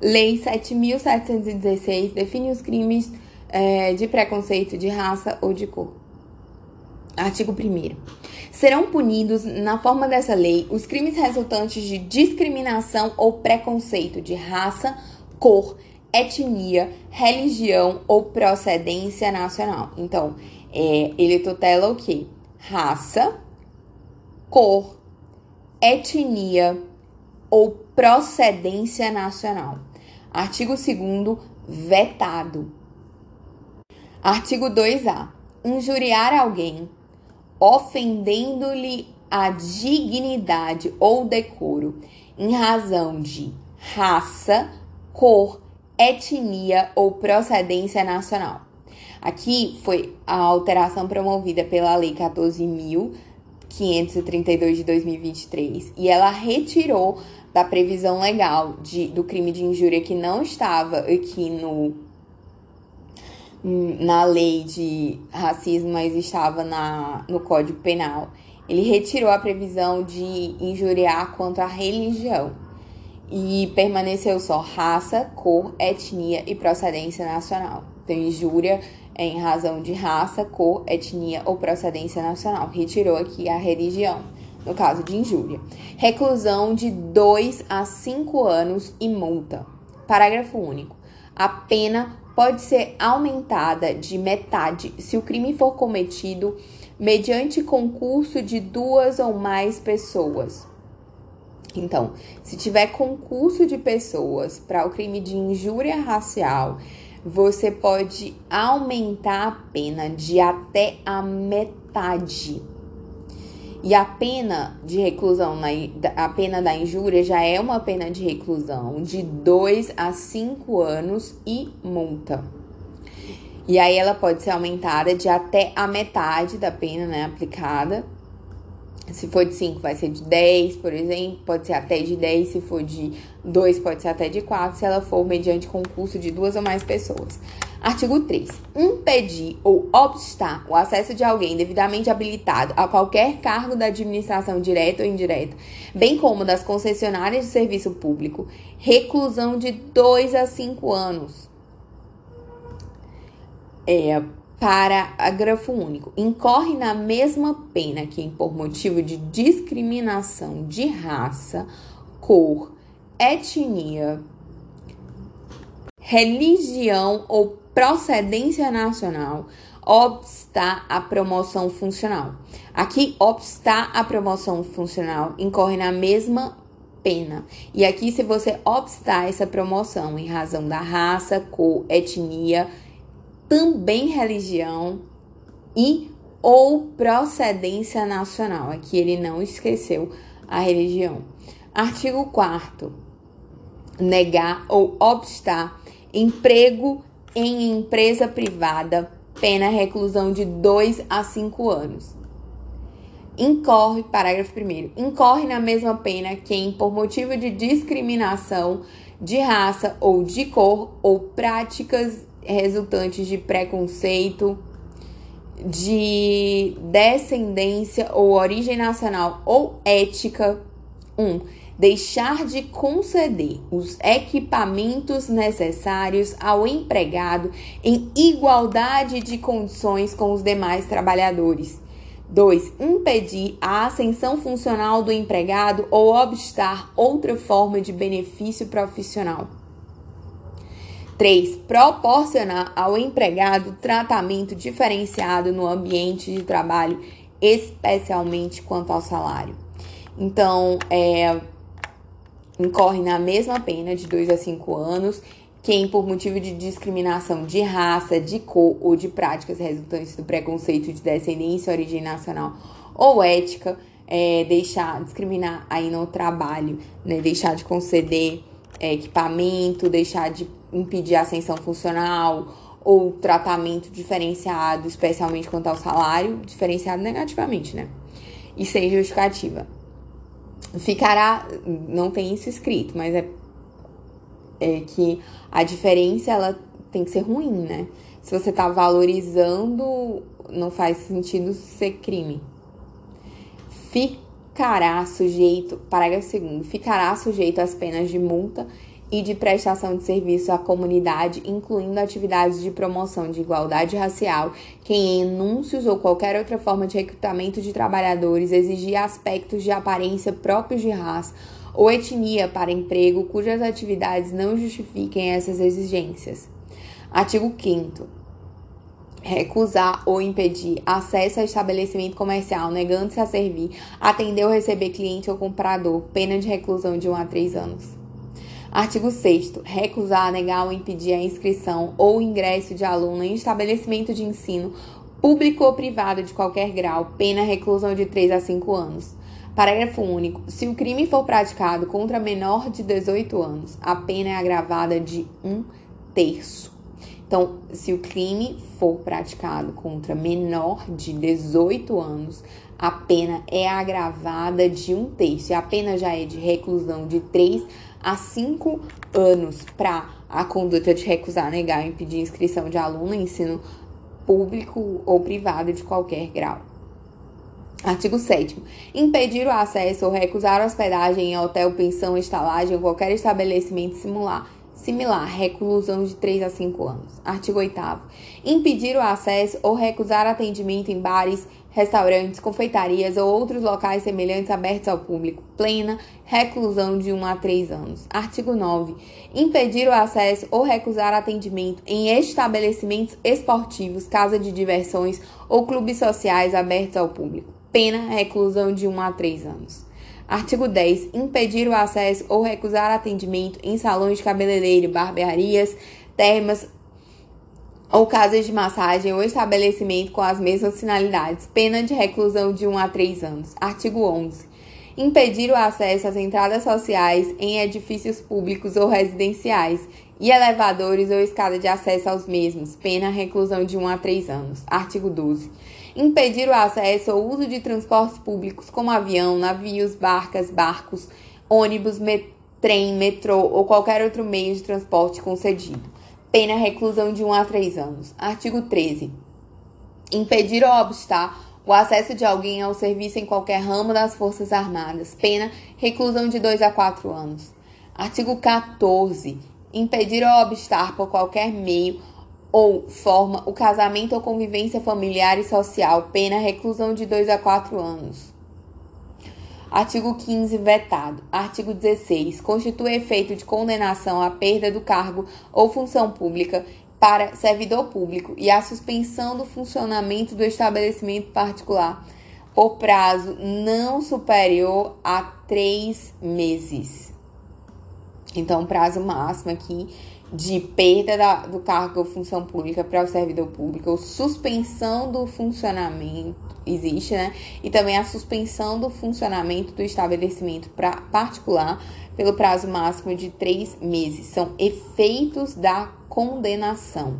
Lei 7.716 define os crimes é, de preconceito de raça ou de cor. Artigo 1. Serão punidos, na forma dessa lei, os crimes resultantes de discriminação ou preconceito de raça, cor, etnia, religião ou procedência nacional. Então, é, ele tutela o quê? Raça, cor, etnia ou procedência nacional. Artigo 2 vetado. Artigo 2A. Injuriar alguém ofendendo-lhe a dignidade ou decoro em razão de raça, cor, etnia ou procedência nacional. Aqui foi a alteração promovida pela Lei 14.532 de 2023 e ela retirou da previsão legal de, do crime de injúria que não estava aqui no na lei de racismo, mas estava na, no Código Penal. Ele retirou a previsão de injuriar contra a religião e permaneceu só raça, cor, etnia e procedência nacional. Então, injúria é em razão de raça, cor, etnia ou procedência nacional. Retirou aqui a religião, no caso de injúria. Reclusão de 2 a 5 anos e multa. Parágrafo único. A pena pode ser aumentada de metade se o crime for cometido mediante concurso de duas ou mais pessoas. Então, se tiver concurso de pessoas para o crime de injúria racial, você pode aumentar a pena de até a metade. E a pena de reclusão, a pena da injúria já é uma pena de reclusão de 2 a 5 anos e multa. E aí ela pode ser aumentada de até a metade da pena né, aplicada. Se for de 5, vai ser de 10, por exemplo, pode ser até de 10. Se for de 2, pode ser até de 4, se ela for mediante concurso de duas ou mais pessoas. Artigo 3. Impedir ou obstar o acesso de alguém devidamente habilitado a qualquer cargo da administração direta ou indireta, bem como das concessionárias de serviço público, reclusão de 2 a 5 anos. É, parágrafo único. Incorre na mesma pena quem, por motivo de discriminação de raça, cor, etnia, religião ou procedência nacional, obstar a promoção funcional. Aqui, obstar a promoção funcional incorre na mesma pena. E aqui, se você obstar essa promoção em razão da raça, cor, etnia, também religião e ou procedência nacional. Aqui ele não esqueceu a religião. Artigo 4 negar ou obstar emprego em empresa privada, pena reclusão de 2 a 5 anos. Incorre, parágrafo 1 incorre na mesma pena quem, por motivo de discriminação de raça ou de cor ou práticas resultantes de preconceito, de descendência ou origem nacional ou ética, 1. Um, deixar de conceder os equipamentos necessários ao empregado em igualdade de condições com os demais trabalhadores. 2. Impedir a ascensão funcional do empregado ou obstar outra forma de benefício profissional. 3. Proporcionar ao empregado tratamento diferenciado no ambiente de trabalho, especialmente quanto ao salário. Então, é, incorre na mesma pena de 2 a 5 anos quem, por motivo de discriminação de raça, de cor ou de práticas resultantes do preconceito de descendência, origem nacional ou ética, é, deixar discriminar aí no trabalho, né? Deixar de conceder é, equipamento, deixar de impedir a ascensão funcional ou tratamento diferenciado, especialmente quanto ao salário, diferenciado negativamente, né? E sem justificativa ficará, não tem isso escrito, mas é, é que a diferença ela tem que ser ruim, né? Se você tá valorizando, não faz sentido ser crime. Ficará sujeito, parágrafo segundo, ficará sujeito às penas de multa e de prestação de serviço à comunidade, incluindo atividades de promoção de igualdade racial, que em enúncios ou qualquer outra forma de recrutamento de trabalhadores exigir aspectos de aparência próprios de raça ou etnia para emprego cujas atividades não justifiquem essas exigências. Artigo 5 recusar ou impedir acesso ao estabelecimento comercial, negando-se a servir, atender ou receber cliente ou comprador, pena de reclusão de 1 a 3 anos. Artigo 6 recusar, negar ou impedir a inscrição ou ingresso de aluno em estabelecimento de ensino público ou privado de qualquer grau, pena reclusão de 3 a 5 anos. Parágrafo único. Se o crime for praticado contra menor de 18 anos, a pena é agravada de um terço. Então, se o crime for praticado contra menor de 18 anos, a pena é agravada de um terço. E a pena já é de reclusão de 3 a 5 anos para a conduta de recusar, negar ou impedir inscrição de aluno em ensino público ou privado de qualquer grau. Artigo 7. Impedir o acesso ou recusar hospedagem em hotel, pensão, estalagem ou qualquer estabelecimento similar, similar, reclusão de 3 a 5 anos. Artigo 8. Impedir o acesso ou recusar atendimento em bares, restaurantes, confeitarias ou outros locais semelhantes abertos ao público. Plena, reclusão de 1 a 3 anos. Artigo 9. Impedir o acesso ou recusar atendimento em estabelecimentos esportivos, casa de diversões ou clubes sociais abertos ao público pena reclusão de 1 a 3 anos. Artigo 10. Impedir o acesso ou recusar atendimento em salões de cabeleireiro, barbearias, termas ou casas de massagem ou estabelecimento com as mesmas finalidades. Pena de reclusão de 1 a 3 anos. Artigo 11. Impedir o acesso às entradas sociais em edifícios públicos ou residenciais e elevadores ou escada de acesso aos mesmos. Pena reclusão de 1 a 3 anos. Artigo 12 impedir o acesso ou uso de transportes públicos como avião, navios, barcas, barcos, ônibus, met trem, metrô ou qualquer outro meio de transporte concedido. Pena reclusão de 1 a 3 anos. Artigo 13. Impedir ou obstar o acesso de alguém ao serviço em qualquer ramo das Forças Armadas. Pena reclusão de 2 a 4 anos. Artigo 14. Impedir ou obstar por qualquer meio ou forma o casamento ou convivência familiar e social, pena reclusão de 2 a 4 anos. Artigo 15 vetado. Artigo 16 constitui efeito de condenação à perda do cargo ou função pública para servidor público e a suspensão do funcionamento do estabelecimento particular por prazo não superior a três meses. Então, prazo máximo aqui de perda da, do cargo ou função pública para o servidor público, ou suspensão do funcionamento, existe, né? E também a suspensão do funcionamento do estabelecimento pra, particular pelo prazo máximo de três meses. São efeitos da condenação.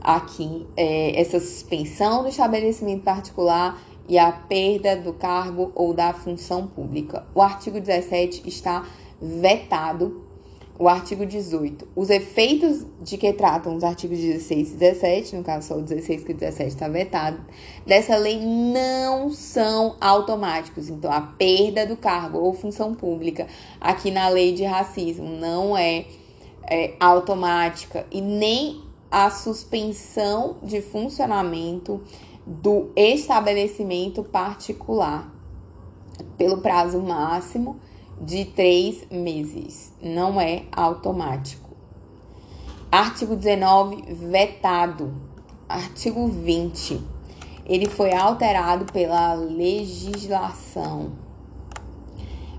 Aqui, é, essa suspensão do estabelecimento particular e a perda do cargo ou da função pública. O artigo 17 está vetado o artigo 18. Os efeitos de que tratam os artigos 16 e 17, no caso só o 16 que o 17 está vetado, dessa lei não são automáticos. Então, a perda do cargo ou função pública aqui na lei de racismo não é, é automática e nem a suspensão de funcionamento do estabelecimento particular pelo prazo máximo de três meses. Não é automático. Artigo 19, vetado. Artigo 20. Ele foi alterado pela legislação.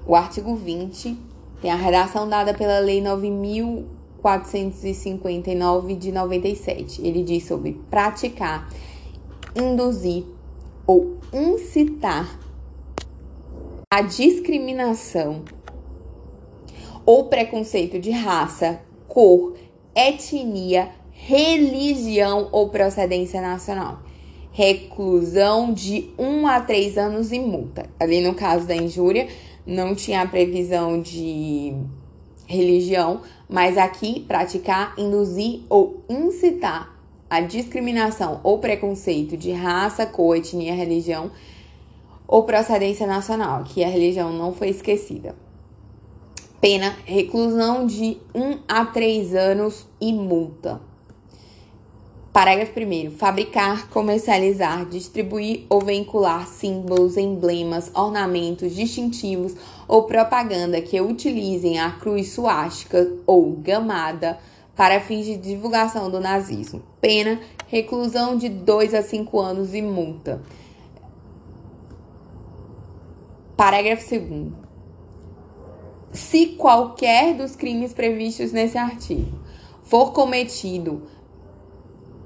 O artigo 20 tem a redação dada pela Lei 9.459 de 97. Ele diz sobre praticar, induzir ou incitar a discriminação ou preconceito de raça, cor, etnia, religião ou procedência nacional. Reclusão de 1 a 3 anos e multa. Ali no caso da injúria, não tinha a previsão de religião, mas aqui praticar, induzir ou incitar a discriminação ou preconceito de raça, cor, etnia, religião ou procedência nacional, que a religião não foi esquecida. Pena: reclusão de 1 a 3 anos e multa. Parágrafo 1. Fabricar, comercializar, distribuir ou vincular símbolos, emblemas, ornamentos distintivos ou propaganda que utilizem a cruz suástica ou gamada para fins de divulgação do nazismo. Pena: reclusão de 2 a 5 anos e multa. Parágrafo 2 se qualquer dos crimes previstos nesse artigo for cometido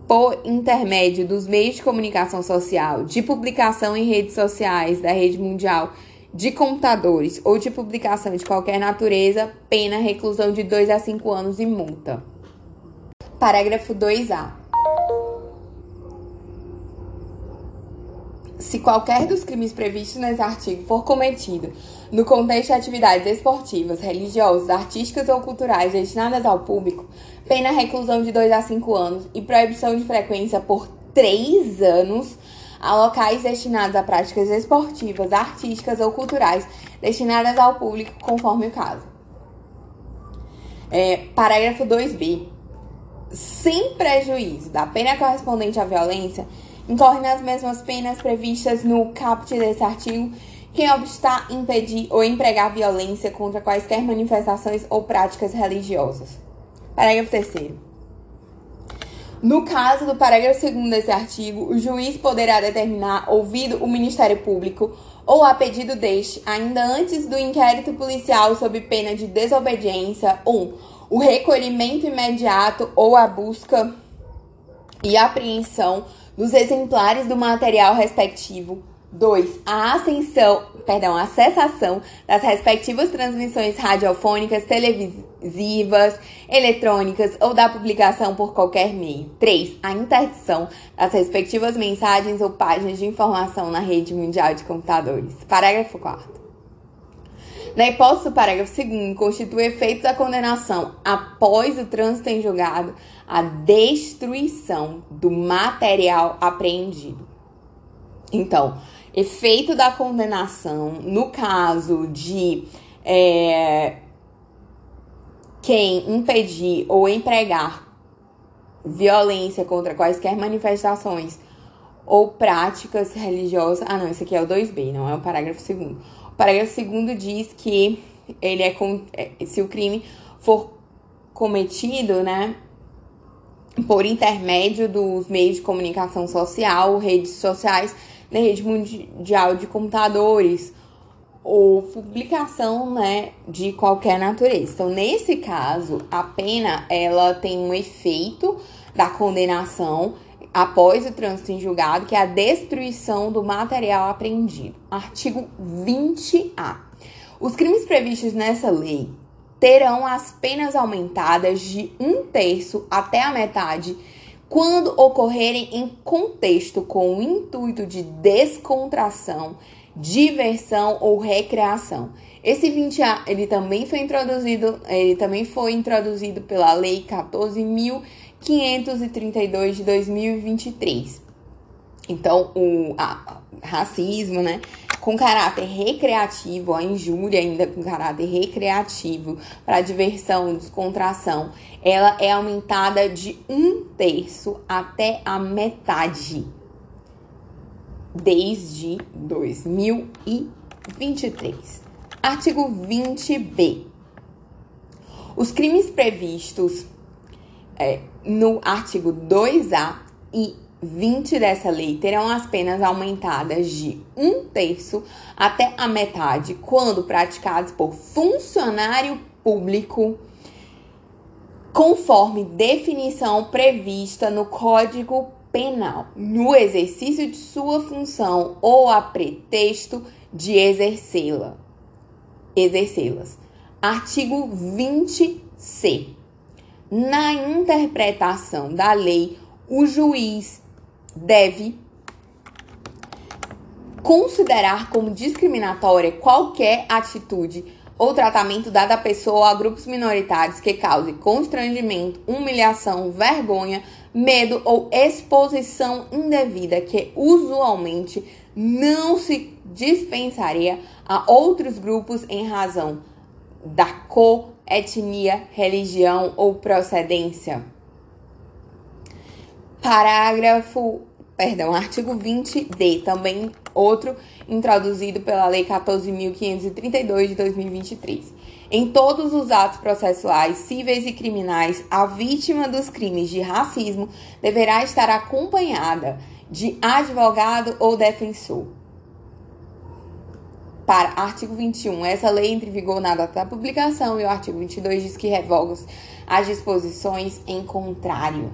por intermédio dos meios de comunicação social, de publicação em redes sociais da rede mundial de computadores ou de publicação de qualquer natureza, pena reclusão de 2 a 5 anos e multa. Parágrafo 2A. Se qualquer dos crimes previstos nesse artigo for cometido no contexto de atividades esportivas, religiosas, artísticas ou culturais destinadas ao público, pena reclusão de 2 a 5 anos e proibição de frequência por 3 anos a locais destinados a práticas esportivas, artísticas ou culturais destinadas ao público, conforme o caso. É, parágrafo 2b. Sem prejuízo da pena correspondente à violência, incorre nas mesmas penas previstas no caput desse artigo quem obstar, impedir ou empregar violência contra quaisquer manifestações ou práticas religiosas. Parágrafo 3. No caso do parágrafo 2 desse artigo, o juiz poderá determinar, ouvido o Ministério Público ou a pedido deste, ainda antes do inquérito policial sob pena de desobediência, 1. Um, o recolhimento imediato ou a busca e apreensão dos exemplares do material respectivo. 2. A ascensão, perdão, a cessação das respectivas transmissões radiofônicas, televisivas, eletrônicas ou da publicação por qualquer meio. 3. A interdição das respectivas mensagens ou páginas de informação na rede mundial de computadores. Parágrafo 4. Na hipótese do parágrafo 2, constitui efeito da condenação após o trânsito em julgado a destruição do material apreendido. Então, efeito da condenação no caso de é, quem impedir ou empregar violência contra quaisquer manifestações ou práticas religiosas. Ah, não, isso aqui é o 2B, não é o parágrafo 2. O parágrafo 2 diz que ele é, é se o crime for cometido, né, por intermédio dos meios de comunicação social, redes sociais, na rede mundial de computadores ou publicação, né, de qualquer natureza. Então, nesse caso, a pena ela tem um efeito da condenação após o trânsito em julgado, que é a destruição do material apreendido. Artigo 20A. Os crimes previstos nessa lei terão as penas aumentadas de um terço até a metade quando ocorrerem em contexto com o intuito de descontração, diversão ou recreação. Esse 20A, ele também foi introduzido, ele também foi introduzido pela Lei 14.532 de 2023. Então, o a, racismo, né, com caráter recreativo, a injúria ainda com caráter recreativo, para diversão, descontração, ela é aumentada de um terço até a metade desde 2023. Artigo 20b. Os crimes previstos é, no artigo 2A e 20 dessa lei terão as penas aumentadas de um terço até a metade quando praticados por funcionário público, conforme definição prevista no Código Penal, no exercício de sua função ou a pretexto de exercê-la. Exercê-las. Artigo 20c. Na interpretação da lei, o juiz deve considerar como discriminatória qualquer atitude ou tratamento dado à pessoa ou a grupos minoritários que cause constrangimento, humilhação, vergonha, medo ou exposição indevida que usualmente não se dispensaria a outros grupos em razão da cor, etnia, religião ou procedência. Parágrafo, perdão, artigo 20D, também outro introduzido pela Lei 14.532 de 2023. Em todos os atos processuais, cíveis e criminais, a vítima dos crimes de racismo deverá estar acompanhada de advogado ou defensor. Para artigo 21, essa lei entra em vigor na data da publicação e o artigo 22 diz que revoga as disposições em contrário.